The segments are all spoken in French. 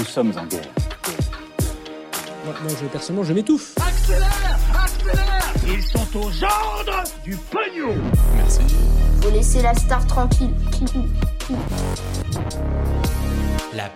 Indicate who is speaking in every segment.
Speaker 1: Nous sommes en guerre.
Speaker 2: Moi, moi, je, personnellement, je m'étouffe.
Speaker 3: Accélère Accélère Ils sont aux ordres du pognon
Speaker 1: Merci.
Speaker 4: Faut laisser la star tranquille.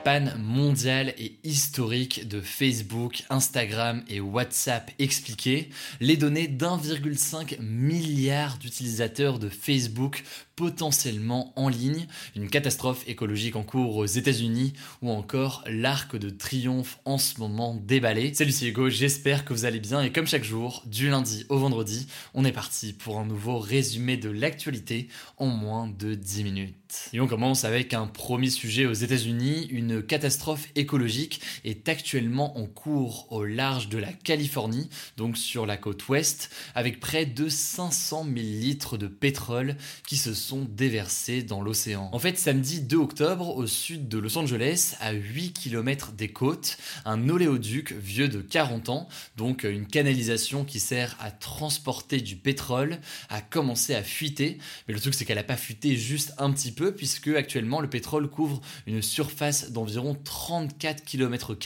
Speaker 5: Panne mondiale et historique de Facebook, Instagram et WhatsApp expliquée, les données d'1,5 milliard d'utilisateurs de Facebook potentiellement en ligne, une catastrophe écologique en cours aux États-Unis ou encore l'arc de triomphe en ce moment déballé. Salut c'est Hugo, j'espère que vous allez bien et comme chaque jour, du lundi au vendredi, on est parti pour un nouveau résumé de l'actualité en moins de 10 minutes. Et on commence avec un premier sujet aux États-Unis. Une catastrophe écologique est actuellement en cours au large de la Californie, donc sur la côte ouest, avec près de 500 000 litres de pétrole qui se sont déversés dans l'océan. En fait, samedi 2 octobre, au sud de Los Angeles, à 8 km des côtes, un oléoduc vieux de 40 ans, donc une canalisation qui sert à transporter du pétrole, a commencé à fuiter. Mais le truc, c'est qu'elle n'a pas fuité juste un petit peu, puisque actuellement le pétrole couvre une surface d'environ 34 km,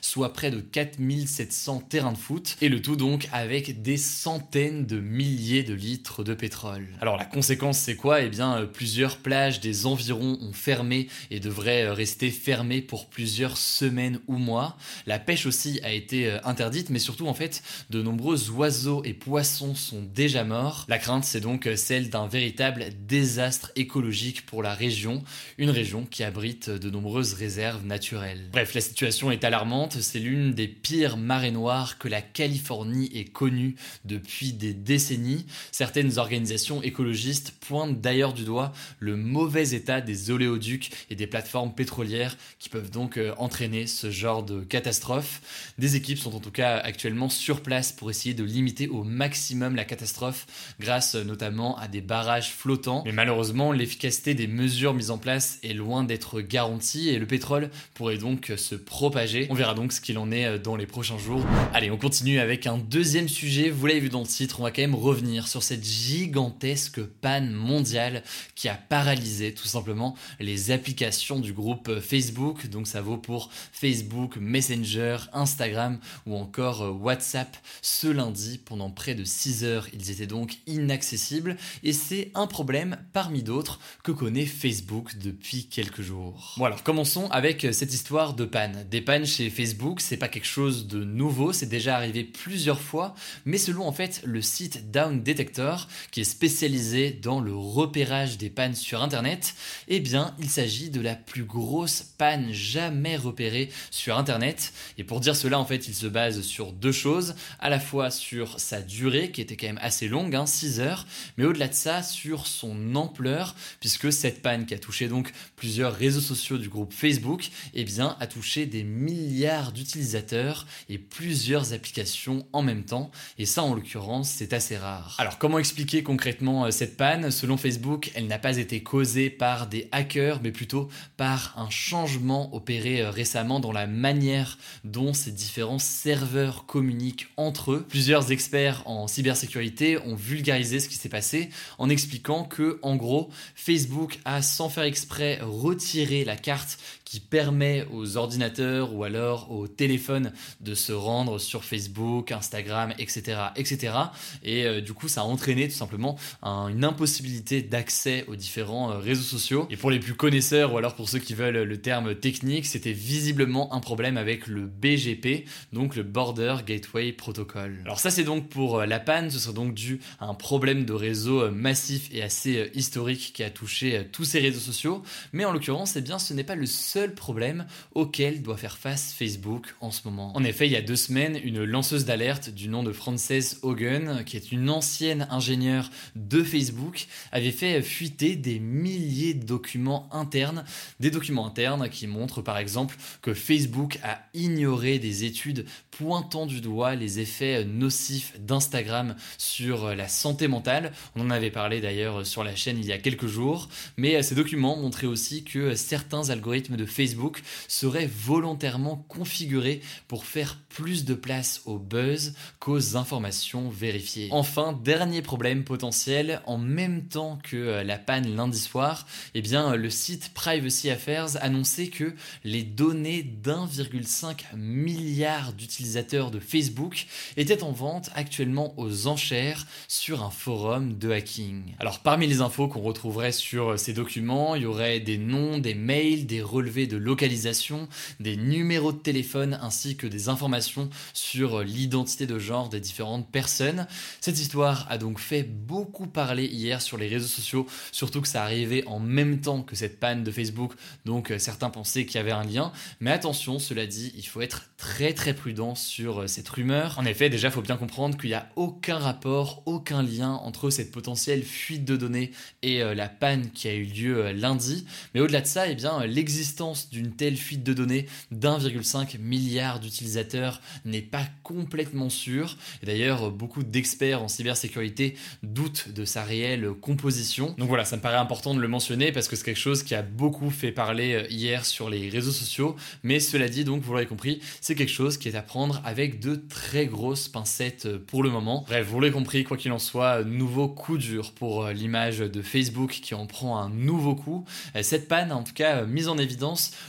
Speaker 5: soit près de 4700 terrains de foot, et le tout donc avec des centaines de milliers de litres de pétrole. Alors la conséquence, c'est quoi? Eh bien, euh, plusieurs plages des environs ont fermé et devraient euh, rester fermées pour plusieurs semaines ou mois. La pêche aussi a été euh, interdite, mais surtout en fait, de nombreux oiseaux et poissons sont déjà morts. La crainte, c'est donc celle d'un véritable désastre écologique pour la région, une région qui abrite de nombreuses réserves naturelles. Bref, la situation est alarmante, c'est l'une des pires marées noires que la Californie ait connue depuis des décennies. Certaines organisations écologistes pointent d'ailleurs du doigt le mauvais état des oléoducs et des plateformes pétrolières qui peuvent donc euh, entraîner ce genre de catastrophe. Des équipes sont en tout cas actuellement sur place pour essayer de limiter au maximum la catastrophe grâce euh, notamment à des barrages flottants. Mais malheureusement, l'efficacité des mesures mises en place est loin d'être garantie et le pétrole pourrait donc se propager. On verra donc ce qu'il en est euh, dans les prochains jours. Allez, on continue avec un deuxième sujet. Vous l'avez vu dans le titre, on va quand même revenir sur cette gigantesque panne mondiale qui a paralysé tout simplement les applications du groupe Facebook. Donc ça vaut pour Facebook, Messenger, Instagram ou encore euh, WhatsApp. Ce lundi, pendant près de 6 heures, ils étaient donc inaccessibles et c'est un problème parmi d'autres que connaît Facebook depuis quelques jours. Bon alors avec cette histoire de panne. Des pannes chez Facebook, c'est pas quelque chose de nouveau, c'est déjà arrivé plusieurs fois, mais selon en fait le site Down Detector, qui est spécialisé dans le repérage des pannes sur internet, eh bien il s'agit de la plus grosse panne jamais repérée sur internet. Et pour dire cela, en fait, il se base sur deux choses, à la fois sur sa durée, qui était quand même assez longue, hein, 6 heures, mais au-delà de ça, sur son ampleur, puisque cette panne qui a touché donc plusieurs réseaux sociaux du groupe Facebook, eh a touché des milliards d'utilisateurs et plusieurs applications en même temps. Et ça, en l'occurrence, c'est assez rare. Alors, comment expliquer concrètement euh, cette panne? Selon Facebook, elle n'a pas été causée par des hackers, mais plutôt par un changement opéré euh, récemment dans la manière dont ces différents serveurs communiquent entre eux. Plusieurs experts en cybersécurité ont vulgarisé ce qui s'est passé en expliquant que, en gros, Facebook a sans faire exprès retiré la carte qui permet aux ordinateurs ou alors aux téléphones de se rendre sur Facebook, Instagram, etc. etc. Et euh, du coup, ça a entraîné tout simplement une impossibilité d'accès aux différents euh, réseaux sociaux. Et pour les plus connaisseurs ou alors pour ceux qui veulent le terme technique, c'était visiblement un problème avec le BGP, donc le Border Gateway Protocol. Alors ça c'est donc pour euh, la panne, ce serait donc dû à un problème de réseau massif et assez historique qui a touché tous ces réseaux sociaux. Mais en l'occurrence, eh bien, ce n'est pas le seul problème auquel doit faire face Facebook en ce moment. En effet, il y a deux semaines, une lanceuse d'alerte du nom de Frances Hogan, qui est une ancienne ingénieure de Facebook, avait fait fuiter des milliers de documents internes, des documents internes qui montrent par exemple que Facebook a ignoré des études pointant du doigt les effets nocifs d'Instagram sur la santé mentale. On en avait parlé d'ailleurs sur la chaîne il y a quelques jours, mais ces documents montraient aussi que certains algorithmes de Facebook seraient volontairement configurés pour faire plus de place au buzz qu'aux informations vérifiées. Enfin, dernier problème potentiel, en même temps que la panne lundi soir, eh bien, le site Privacy Affairs annonçait que les données d'1,5 milliard d'utilisateurs de Facebook étaient en vente actuellement aux enchères sur un forum de hacking. Alors parmi les infos qu'on retrouverait sur ces documents, il y aurait des noms, des mails, des relevés de localisation, des numéros de téléphone ainsi que des informations sur l'identité de genre des différentes personnes. Cette histoire a donc fait beaucoup parler hier sur les réseaux sociaux, surtout que ça arrivait en même temps que cette panne de Facebook, donc euh, certains pensaient qu'il y avait un lien. Mais attention, cela dit, il faut être très très prudent sur euh, cette rumeur. En effet, déjà, il faut bien comprendre qu'il n'y a aucun rapport, aucun lien entre cette potentielle fuite de données et euh, la panne qui a eu lieu lundi. Mais au-delà de ça, eh bien, l'existence d'une telle fuite de données d'1,5 milliard d'utilisateurs n'est pas complètement sûre. Et d'ailleurs, beaucoup d'experts en cybersécurité doutent de sa réelle composition. Donc voilà, ça me paraît important de le mentionner parce que c'est quelque chose qui a beaucoup fait parler euh, hier sur les réseaux sociaux. Mais cela dit, donc, vous l'aurez compris, c'est quelque chose qui est à prendre avec de très grosses pincettes euh, pour le moment. Bref, vous l'aurez compris, quoi qu'il en soit, nouveau coup dur pour euh, l'image de Facebook qui en prend un nouveau coup. Cette panne en tout cas mis en évidence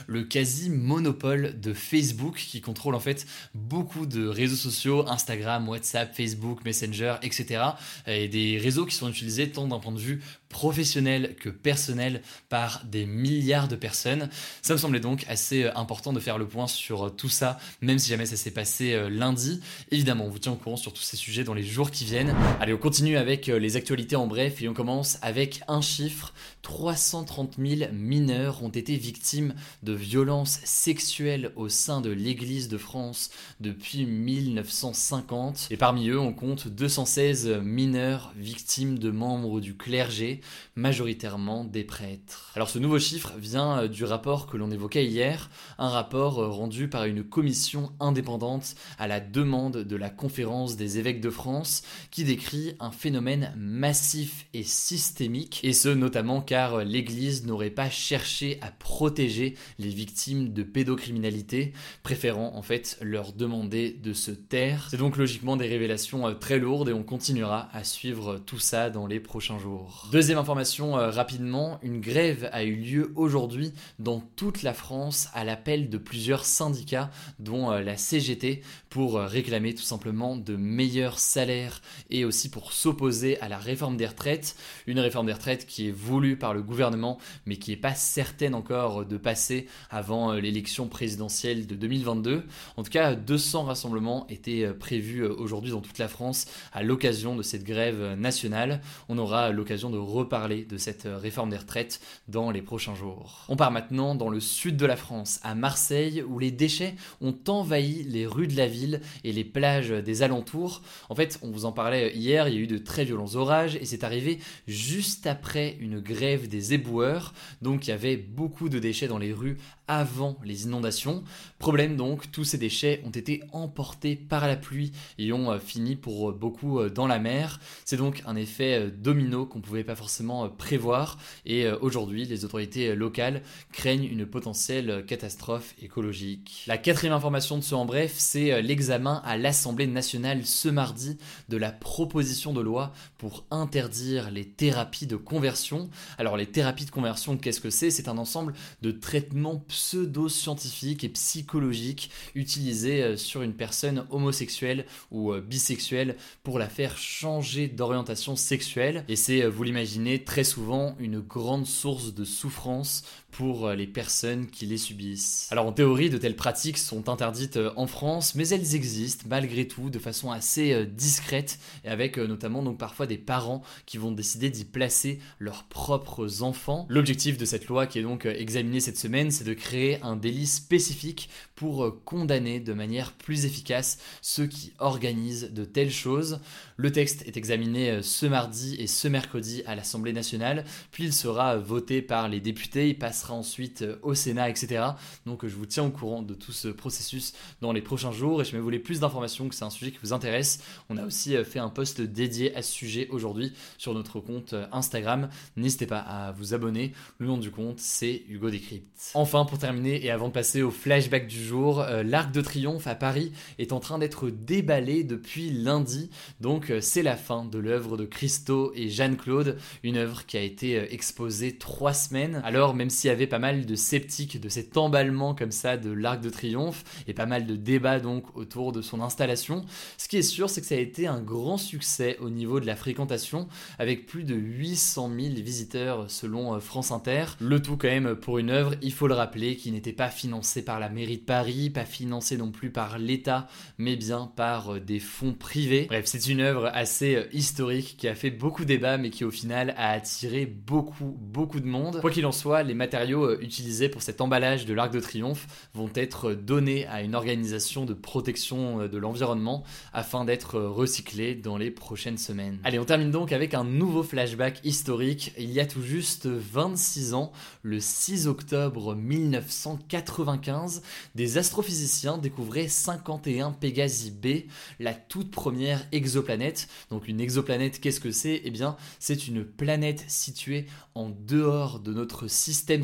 Speaker 5: le quasi-monopole de Facebook qui contrôle en fait beaucoup de réseaux sociaux, Instagram, WhatsApp, Facebook, Messenger, etc. Et des réseaux qui sont utilisés tant d'un point de vue professionnel que personnel par des milliards de personnes. Ça me semblait donc assez euh, important de faire le point sur euh, tout ça, même si jamais ça s'est passé euh, lundi. Évidemment, on vous tient au courant sur tous ces sujets dans les jours qui viennent. Allez, on continue avec les actualités en bref et on commence avec un chiffre. 330 000 mineurs ont été victimes de violences sexuelles au sein de l'Église de France depuis 1950. Et parmi eux, on compte 216 mineurs victimes de membres du clergé, majoritairement des prêtres. Alors ce nouveau chiffre vient euh, du rapport que l'on évoquait hier, un rapport euh, rendu par une commission indépendante à la demande de la conférence des évêques de France qui décrit un phénomène massif et systémique, et ce notamment car euh, l'Église n'aurait pas cherché à protéger les victimes de pédocriminalité, préférant en fait leur demander de se taire. C'est donc logiquement des révélations très lourdes et on continuera à suivre tout ça dans les prochains jours. Deuxième information euh, rapidement, une grève a eu lieu aujourd'hui dans toute la France à l'appel de plusieurs syndicats dont euh, la CGT pour euh, réclamer tout simplement de meilleurs salaires et aussi pour s'opposer à la réforme des retraites, une réforme des retraites qui est voulue par le gouvernement mais qui n'est pas certaine encore de passer avant l'élection présidentielle de 2022. En tout cas, 200 rassemblements étaient prévus aujourd'hui dans toute la France à l'occasion de cette grève nationale. On aura l'occasion de reparler de cette réforme des retraites dans les prochains jours. On part maintenant dans le sud de la France, à Marseille, où les déchets ont envahi les rues de la ville et les plages des alentours. En fait, on vous en parlait hier, il y a eu de très violents orages et c'est arrivé juste après une grève des éboueurs. Donc il y avait beaucoup de déchets dans les rues avant les inondations. Problème donc, tous ces déchets ont été emportés par la pluie et ont euh, fini pour beaucoup euh, dans la mer. C'est donc un effet euh, domino qu'on ne pouvait pas forcément prévoir et aujourd'hui les autorités locales craignent une potentielle catastrophe écologique. La quatrième information de ce en bref, c'est l'examen à l'Assemblée nationale ce mardi de la proposition de loi pour interdire les thérapies de conversion. Alors les thérapies de conversion, qu'est-ce que c'est? C'est un ensemble de traitements pseudo-scientifique et psychologique utilisé euh, sur une personne homosexuelle ou euh, bisexuelle pour la faire changer d'orientation sexuelle. Et c'est, euh, vous l'imaginez, très souvent une grande source de souffrance pour les personnes qui les subissent. Alors en théorie, de telles pratiques sont interdites en France, mais elles existent malgré tout de façon assez discrète et avec notamment donc parfois des parents qui vont décider d'y placer leurs propres enfants. L'objectif de cette loi qui est donc examinée cette semaine, c'est de créer un délit spécifique pour condamner de manière plus efficace ceux qui organisent de telles choses. Le texte est examiné ce mardi et ce mercredi à l'Assemblée nationale, puis il sera voté par les députés, ensuite au Sénat, etc. Donc je vous tiens au courant de tout ce processus dans les prochains jours et je me voulais plus d'informations que c'est un sujet qui vous intéresse. On a aussi fait un post dédié à ce sujet aujourd'hui sur notre compte Instagram. N'hésitez pas à vous abonner. Le nom du compte, c'est Hugo Décrypte. Enfin, pour terminer et avant de passer au flashback du jour, euh, l'Arc de Triomphe à Paris est en train d'être déballé depuis lundi. Donc euh, c'est la fin de l'œuvre de Christo et Jeanne-Claude, une œuvre qui a été euh, exposée trois semaines. Alors même s'il y avait pas mal de sceptiques de cet emballement comme ça de l'Arc de Triomphe et pas mal de débats donc autour de son installation, ce qui est sûr c'est que ça a été un grand succès au niveau de la fréquentation avec plus de 800 000 visiteurs selon France Inter. Le tout quand même pour une œuvre, il faut le rappeler, qui n'était pas financée par la mairie de Paris, pas financée non plus par l'État, mais bien par euh, des fonds privés. Bref, c'est une œuvre assez euh, historique qui a fait beaucoup débat, mais qui au final a attiré beaucoup, beaucoup de monde. Quoi qu'il en soit, les matériaux euh, utilisés pour cet emballage de l'Arc de Triomphe vont être donnés à une organisation de protection de l'environnement afin d'être recyclés dans les prochaines semaines. Allez, on termine donc avec un nouveau flashback historique. Il y a tout juste 26 ans, le 6 octobre 1995, des astrophysiciens découvraient 51 Pégasi B, la toute première exoplanète. Donc une exoplanète, qu'est-ce que c'est? Eh bien, c'est une planète située en dehors de notre système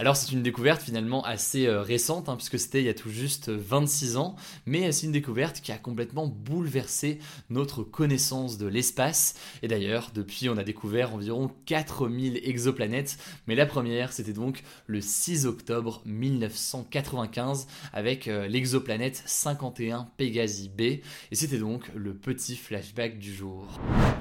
Speaker 5: Alors c'est une découverte finalement assez euh, récente, hein, puisque c'était il y a tout juste 26 ans, mais c'est une découverte qui a complètement bouleversé notre connaissance de l'espace. Et d'ailleurs, depuis, on a découvert environ 4000 exoplanètes, mais la première, c'était donc le 6 octobre 1995 avec euh, l'exoplanète 51 Pégasi B. Et c'était donc le petit flashback du jour.